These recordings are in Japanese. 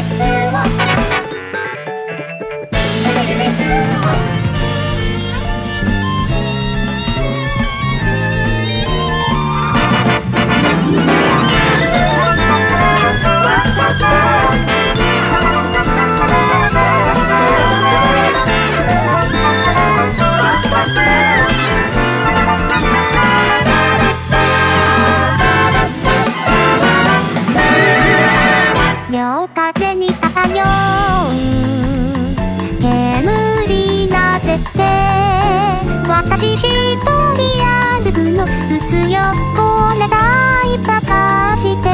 Victory. 私一人歩くの薄汚れたい探して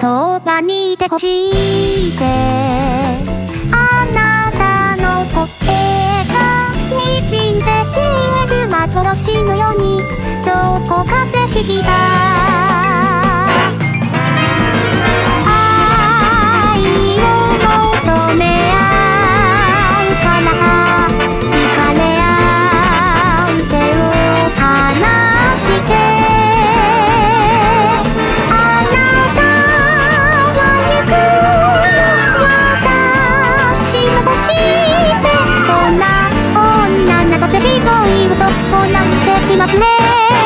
そばにいてほしいって。あなたの声が滲んで消える幻のようにどこかで引きたなんて決まって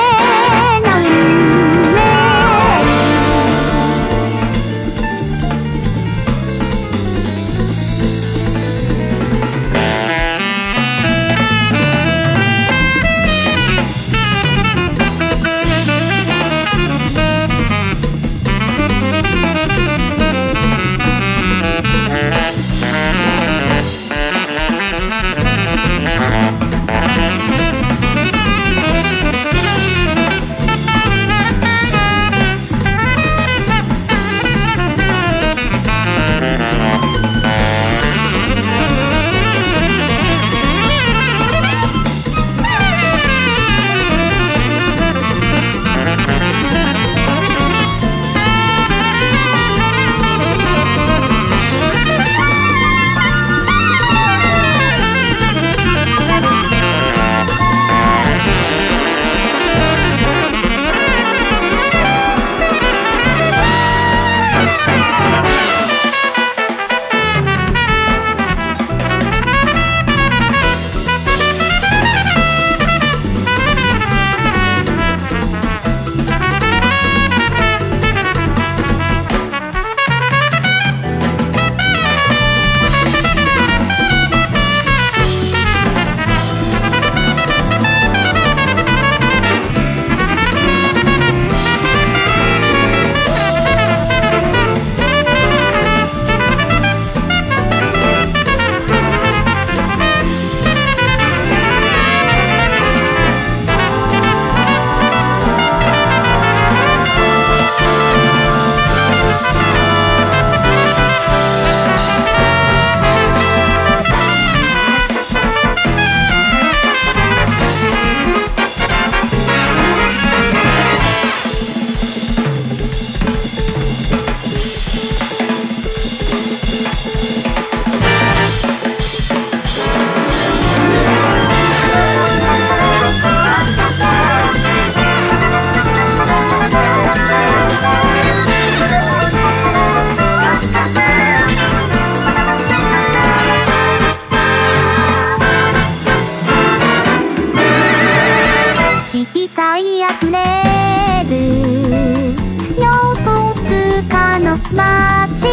賀の街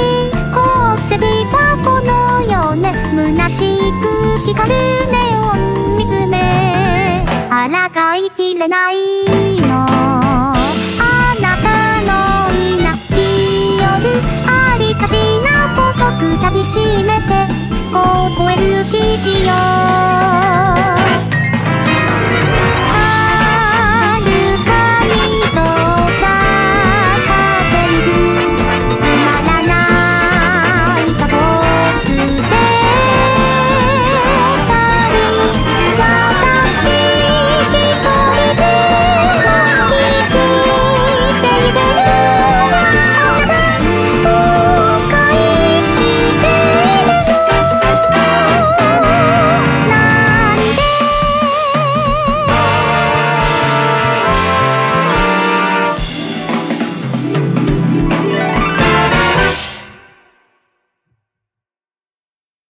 宝石箱のよね。虚しく光るネオン見つめ。抗いきれないの。あなたのいない夜ありがちな孤独抱きしめて凍える日々よ。